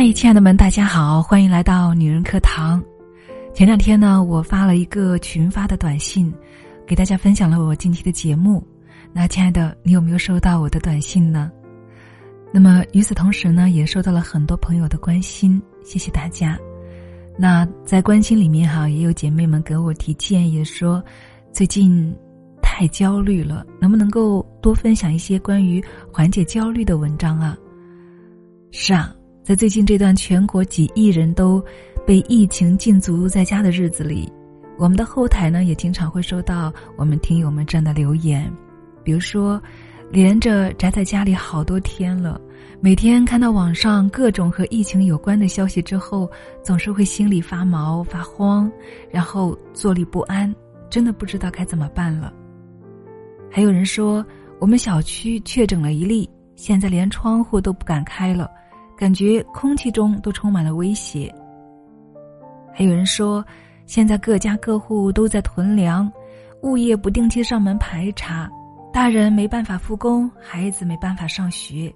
嗨，亲爱的们，大家好，欢迎来到女人课堂。前两天呢，我发了一个群发的短信，给大家分享了我近期的节目。那亲爱的，你有没有收到我的短信呢？那么与此同时呢，也收到了很多朋友的关心，谢谢大家。那在关心里面哈，也有姐妹们给我提建议，说最近太焦虑了，能不能够多分享一些关于缓解焦虑的文章啊？是啊，在最近这段全国几亿人都被疫情禁足在家的日子里，我们的后台呢也经常会收到我们听友们这样的留言，比如说，连着宅在家里好多天了，每天看到网上各种和疫情有关的消息之后，总是会心里发毛发慌，然后坐立不安，真的不知道该怎么办了。还有人说，我们小区确诊了一例，现在连窗户都不敢开了。感觉空气中都充满了威胁。还有人说，现在各家各户都在囤粮，物业不定期上门排查，大人没办法复工，孩子没办法上学，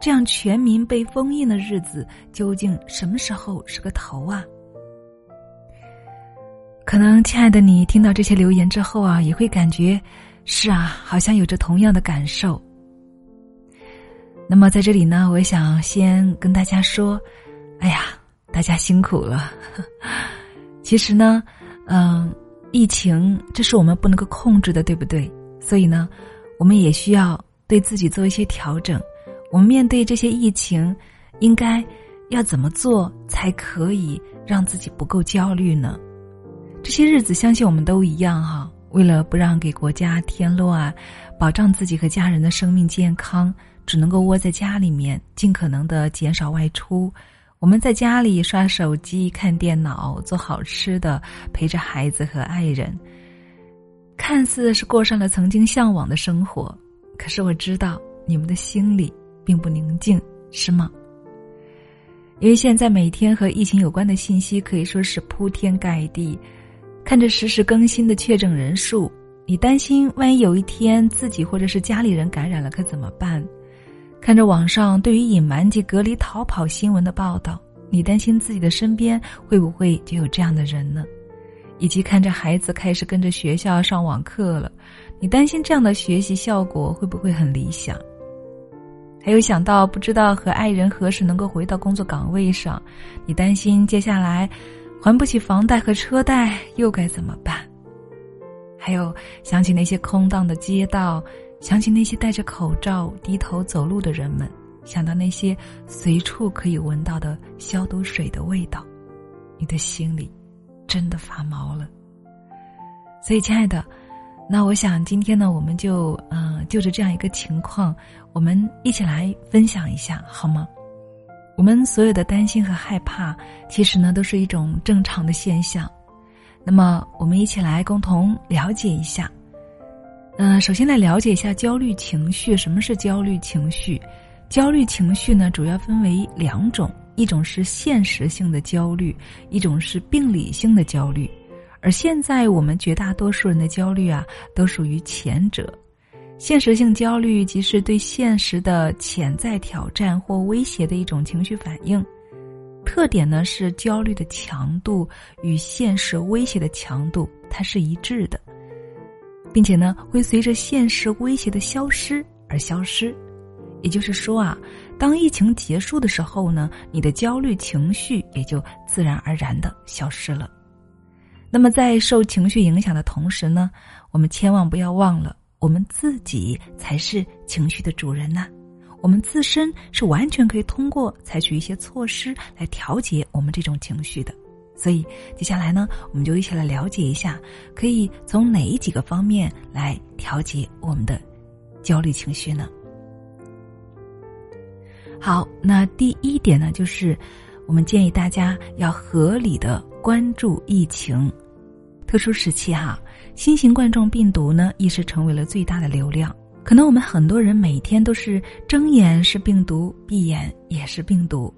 这样全民被封印的日子，究竟什么时候是个头啊？可能亲爱的你听到这些留言之后啊，也会感觉，是啊，好像有着同样的感受。那么在这里呢，我想先跟大家说，哎呀，大家辛苦了。其实呢，嗯，疫情这是我们不能够控制的，对不对？所以呢，我们也需要对自己做一些调整。我们面对这些疫情，应该要怎么做才可以让自己不够焦虑呢？这些日子，相信我们都一样哈。为了不让给国家添乱，保障自己和家人的生命健康。只能够窝在家里面，尽可能的减少外出。我们在家里刷手机、看电脑、做好吃的，陪着孩子和爱人。看似是过上了曾经向往的生活，可是我知道你们的心里并不宁静，是吗？因为现在每天和疫情有关的信息可以说是铺天盖地，看着实时更新的确诊人数，你担心万一有一天自己或者是家里人感染了，可怎么办？看着网上对于隐瞒及隔离逃跑新闻的报道，你担心自己的身边会不会就有这样的人呢？以及看着孩子开始跟着学校上网课了，你担心这样的学习效果会不会很理想？还有想到不知道和爱人何时能够回到工作岗位上，你担心接下来还不起房贷和车贷又该怎么办？还有想起那些空荡的街道。想起那些戴着口罩低头走路的人们，想到那些随处可以闻到的消毒水的味道，你的心里真的发毛了。所以，亲爱的，那我想今天呢，我们就嗯，就着这样一个情况，我们一起来分享一下，好吗？我们所有的担心和害怕，其实呢，都是一种正常的现象。那么，我们一起来共同了解一下。嗯，首先来了解一下焦虑情绪。什么是焦虑情绪？焦虑情绪呢，主要分为两种，一种是现实性的焦虑，一种是病理性的焦虑。而现在我们绝大多数人的焦虑啊，都属于前者。现实性焦虑即是对现实的潜在挑战或威胁的一种情绪反应，特点呢是焦虑的强度与现实威胁的强度它是一致的。并且呢，会随着现实威胁的消失而消失，也就是说啊，当疫情结束的时候呢，你的焦虑情绪也就自然而然的消失了。那么在受情绪影响的同时呢，我们千万不要忘了，我们自己才是情绪的主人呐，我们自身是完全可以通过采取一些措施来调节我们这种情绪的。所以，接下来呢，我们就一起来了解一下，可以从哪几个方面来调节我们的焦虑情绪呢？好，那第一点呢，就是我们建议大家要合理的关注疫情。特殊时期哈，新型冠状病毒呢，一时成为了最大的流量。可能我们很多人每天都是睁眼是病毒，闭眼也是病毒，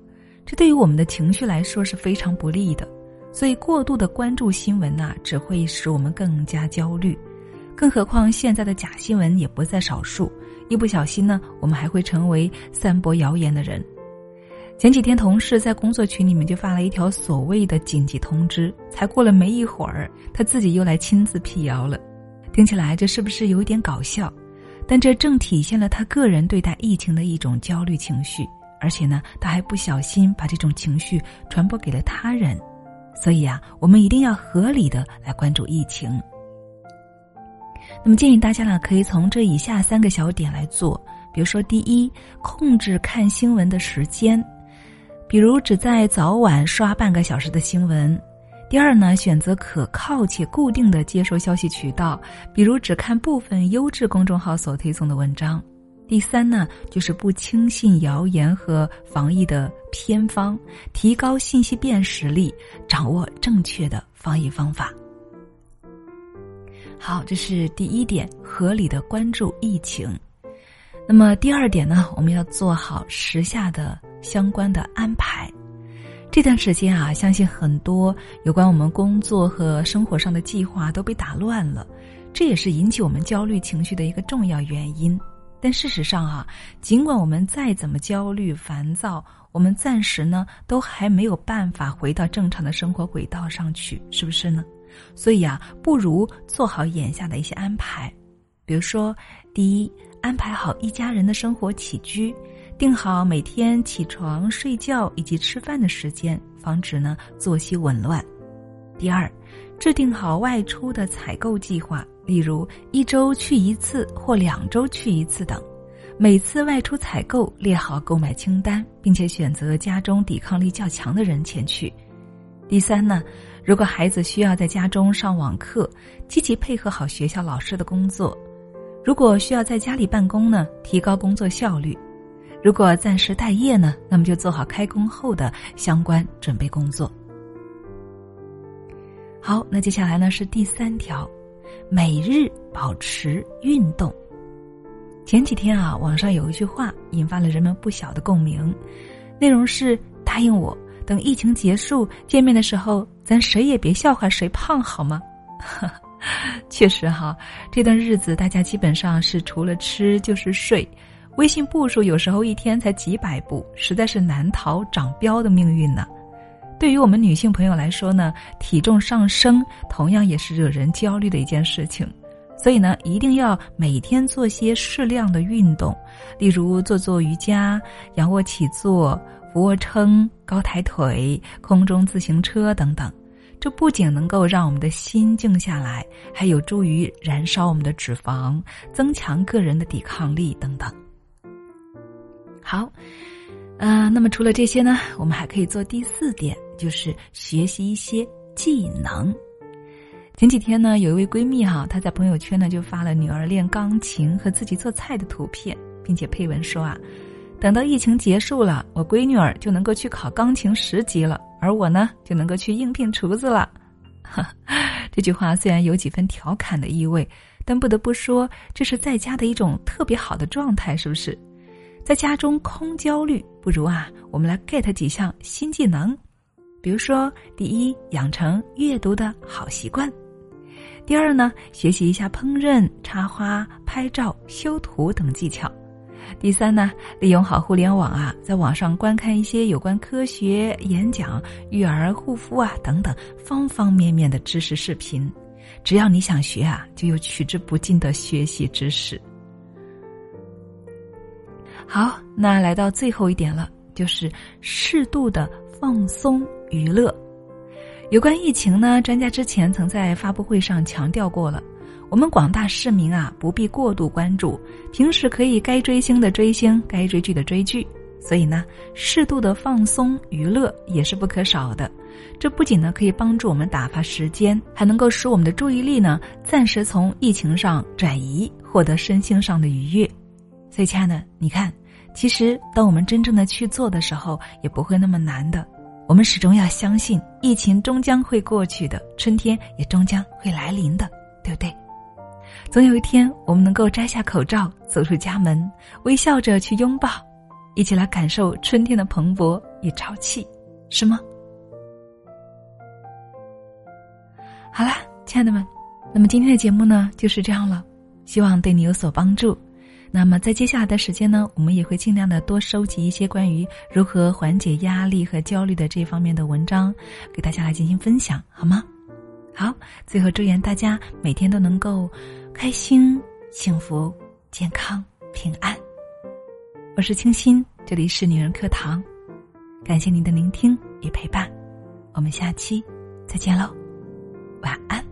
这对于我们的情绪来说是非常不利的。所以，过度的关注新闻呐，只会使我们更加焦虑。更何况，现在的假新闻也不在少数，一不小心呢，我们还会成为散播谣言的人。前几天同事在工作群里面就发了一条所谓的紧急通知，才过了没一会儿，他自己又来亲自辟谣了。听起来这是不是有一点搞笑？但这正体现了他个人对待疫情的一种焦虑情绪，而且呢，他还不小心把这种情绪传播给了他人。所以啊，我们一定要合理的来关注疫情。那么建议大家呢，可以从这以下三个小点来做。比如说，第一，控制看新闻的时间，比如只在早晚刷半个小时的新闻。第二呢，选择可靠且固定的接收消息渠道，比如只看部分优质公众号所推送的文章。第三呢，就是不轻信谣言和防疫的偏方，提高信息辨识力，掌握正确的防疫方法。好，这是第一点，合理的关注疫情。那么第二点呢，我们要做好时下的相关的安排。这段时间啊，相信很多有关我们工作和生活上的计划都被打乱了，这也是引起我们焦虑情绪的一个重要原因。但事实上啊，尽管我们再怎么焦虑烦躁，我们暂时呢都还没有办法回到正常的生活轨道上去，是不是呢？所以啊，不如做好眼下的一些安排，比如说，第一，安排好一家人的生活起居，定好每天起床、睡觉以及吃饭的时间，防止呢作息紊乱；第二，制定好外出的采购计划，例如一周去一次或两周去一次等，每次外出采购列好购买清单，并且选择家中抵抗力较强的人前去；第三呢。如果孩子需要在家中上网课，积极配合好学校老师的工作；如果需要在家里办公呢，提高工作效率；如果暂时待业呢，那么就做好开工后的相关准备工作。好，那接下来呢是第三条，每日保持运动。前几天啊，网上有一句话引发了人们不小的共鸣，内容是答应我。等疫情结束见面的时候，咱谁也别笑话谁胖好吗？确实哈，这段日子大家基本上是除了吃就是睡，微信步数有时候一天才几百步，实在是难逃长膘的命运呢。对于我们女性朋友来说呢，体重上升同样也是惹人焦虑的一件事情，所以呢，一定要每天做些适量的运动，例如做做瑜伽、仰卧起坐。俯卧撑、高抬腿、空中自行车等等，这不仅能够让我们的心静下来，还有助于燃烧我们的脂肪，增强个人的抵抗力等等。好，呃，那么除了这些呢，我们还可以做第四点，就是学习一些技能。前几天呢，有一位闺蜜哈，她在朋友圈呢就发了女儿练钢琴和自己做菜的图片，并且配文说啊。等到疫情结束了，我闺女儿就能够去考钢琴十级了，而我呢就能够去应聘厨子了。这句话虽然有几分调侃的意味，但不得不说，这是在家的一种特别好的状态，是不是？在家中空焦虑，不如啊，我们来 get 几项新技能，比如说，第一，养成阅读的好习惯；第二呢，学习一下烹饪、插花、拍照、修图等技巧。第三呢，利用好互联网啊，在网上观看一些有关科学、演讲、育儿、护肤啊等等方方面面的知识视频，只要你想学啊，就有取之不尽的学习知识。好，那来到最后一点了，就是适度的放松娱乐。有关疫情呢，专家之前曾在发布会上强调过了。我们广大市民啊，不必过度关注，平时可以该追星的追星，该追剧的追剧。所以呢，适度的放松娱乐也是不可少的。这不仅呢可以帮助我们打发时间，还能够使我们的注意力呢暂时从疫情上转移，获得身心上的愉悦。所以，亲爱的，你看，其实当我们真正的去做的时候，也不会那么难的。我们始终要相信，疫情终将会过去的，春天也终将会来临的，对不对？总有一天，我们能够摘下口罩，走出家门，微笑着去拥抱，一起来感受春天的蓬勃与朝气，是吗？好啦，亲爱的们，那么今天的节目呢就是这样了，希望对你有所帮助。那么在接下来的时间呢，我们也会尽量的多收集一些关于如何缓解压力和焦虑的这方面的文章，给大家来进行分享，好吗？好，最后祝愿大家每天都能够开心、幸福、健康、平安。我是清新，这里是女人课堂，感谢您的聆听与陪伴，我们下期再见喽，晚安。